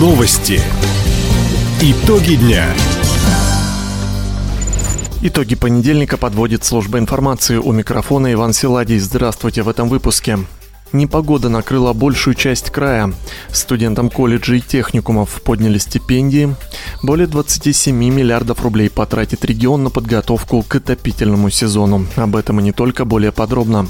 Новости. Итоги дня. Итоги понедельника подводит служба информации у микрофона Иван Силадий. Здравствуйте в этом выпуске. Непогода накрыла большую часть края. Студентам колледжей и техникумов подняли стипендии. Более 27 миллиардов рублей потратит регион на подготовку к отопительному сезону. Об этом и не только более подробно.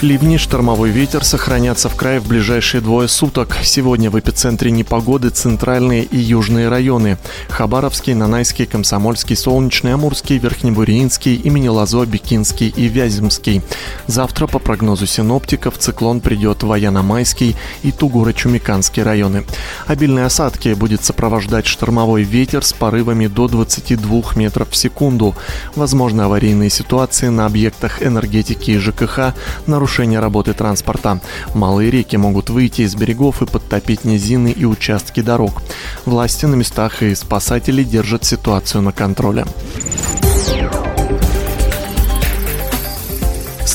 Ливни, штормовой ветер сохранятся в крае в ближайшие двое суток. Сегодня в эпицентре непогоды центральные и южные районы. Хабаровский, Нанайский, Комсомольский, Солнечный, Амурский, Верхнебуринский, имени Лазо, Бикинский и Вяземский. Завтра, по прогнозу синоптиков, циклон придет в Военно-Майский и Тугуро-Чумиканский районы. Обильные осадки будет сопровождать штормовой ветер с порывами до 22 метров в секунду. Возможны аварийные ситуации на объектах энергетики и ЖКХ, нарушения нарушения работы транспорта. Малые реки могут выйти из берегов и подтопить низины и участки дорог. Власти на местах и спасатели держат ситуацию на контроле.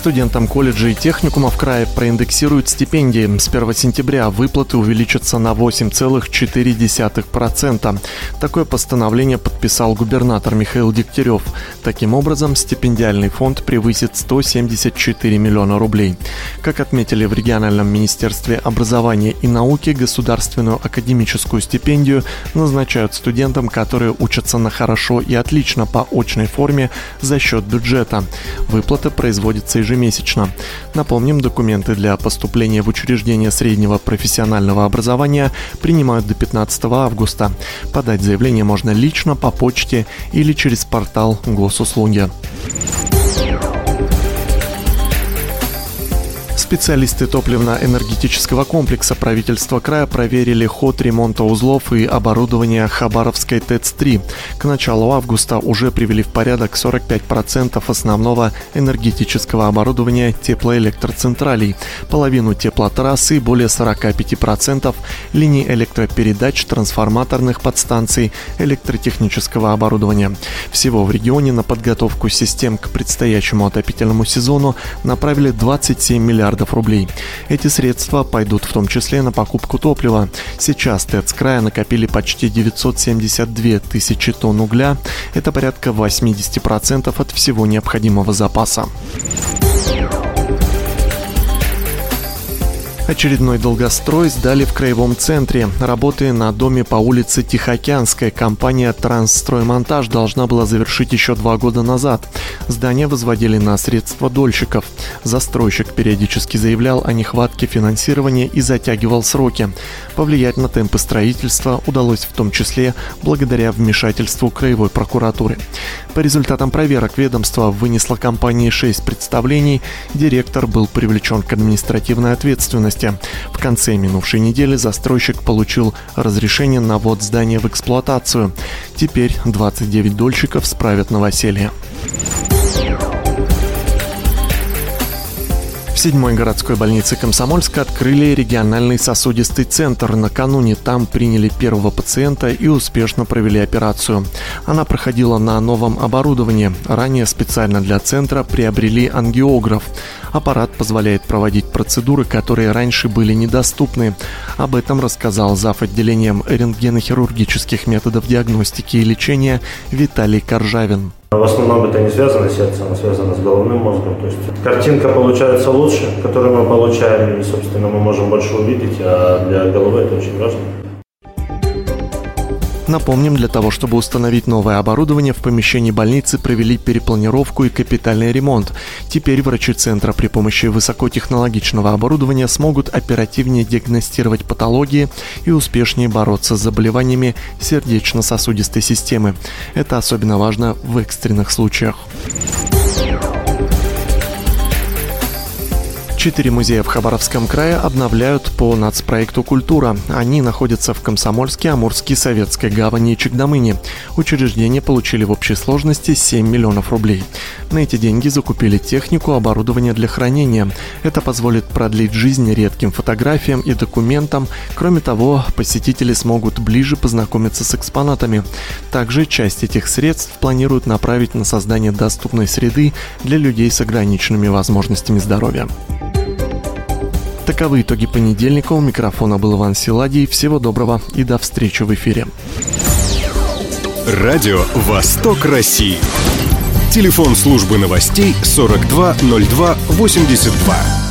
Студентам колледжа и техникума в крае проиндексируют стипендии. С 1 сентября выплаты увеличатся на 8,4%. Такое постановление подписал губернатор Михаил Дегтярев. Таким образом, стипендиальный фонд превысит 174 миллиона рублей. Как отметили в региональном министерстве образования и науки, государственную академическую стипендию назначают студентам, которые учатся на хорошо и отлично по очной форме за счет бюджета. Выплата производится ежемесячно ежемесячно. Напомним, документы для поступления в учреждение среднего профессионального образования принимают до 15 августа. Подать заявление можно лично по почте или через портал госуслуги. Специалисты топливно-энергетического комплекса правительства края проверили ход ремонта узлов и оборудования Хабаровской ТЭЦ-3. К началу августа уже привели в порядок 45% основного энергетического оборудования теплоэлектроцентралей, половину теплотрассы более 45% линий электропередач, трансформаторных подстанций, электротехнического оборудования. Всего в регионе на подготовку систем к предстоящему отопительному сезону направили 27 миллиардов миллиардов рублей. Эти средства пойдут в том числе на покупку топлива. Сейчас ТЭЦ края накопили почти 972 тысячи тонн угля. Это порядка 80% от всего необходимого запаса. Очередной долгострой сдали в краевом центре. Работы на доме по улице Тихоокеанская компания «Трансстроймонтаж» должна была завершить еще два года назад. Здание возводили на средства дольщиков. Застройщик периодически заявлял о нехватке финансирования и затягивал сроки. Повлиять на темпы строительства удалось в том числе благодаря вмешательству краевой прокуратуры. По результатам проверок ведомство вынесло компании 6 представлений. Директор был привлечен к административной ответственности области. В конце минувшей недели застройщик получил разрешение на ввод здания в эксплуатацию. Теперь 29 дольщиков справят новоселье. Седьмой городской больнице Комсомольска открыли региональный сосудистый центр. Накануне там приняли первого пациента и успешно провели операцию. Она проходила на новом оборудовании. Ранее специально для центра приобрели ангиограф. Аппарат позволяет проводить процедуры, которые раньше были недоступны. Об этом рассказал зав. отделением рентгенохирургических методов диагностики и лечения Виталий Коржавин. В основном это не связано с сердцем, а связано с головным мозгом. То есть картинка получается лучше, которую мы получаем, и, собственно, мы можем больше увидеть, а для головы это очень важно. Напомним, для того, чтобы установить новое оборудование, в помещении больницы провели перепланировку и капитальный ремонт. Теперь врачи центра при помощи высокотехнологичного оборудования смогут оперативнее диагностировать патологии и успешнее бороться с заболеваниями сердечно-сосудистой системы. Это особенно важно в экстренных случаях. Четыре музея в Хабаровском крае обновляют по нацпроекту «Культура». Они находятся в Комсомольске, Амурске, Советской гавани и Чекдамыне. Учреждения получили в общей сложности 7 миллионов рублей. На эти деньги закупили технику, оборудование для хранения. Это позволит продлить жизнь редким фотографиям и документам. Кроме того, посетители смогут ближе познакомиться с экспонатами. Также часть этих средств планируют направить на создание доступной среды для людей с ограниченными возможностями здоровья. Таковы итоги понедельника. У микрофона был Иван Силадий. Всего доброго и до встречи в эфире. Радио «Восток России». Телефон службы новостей 420282.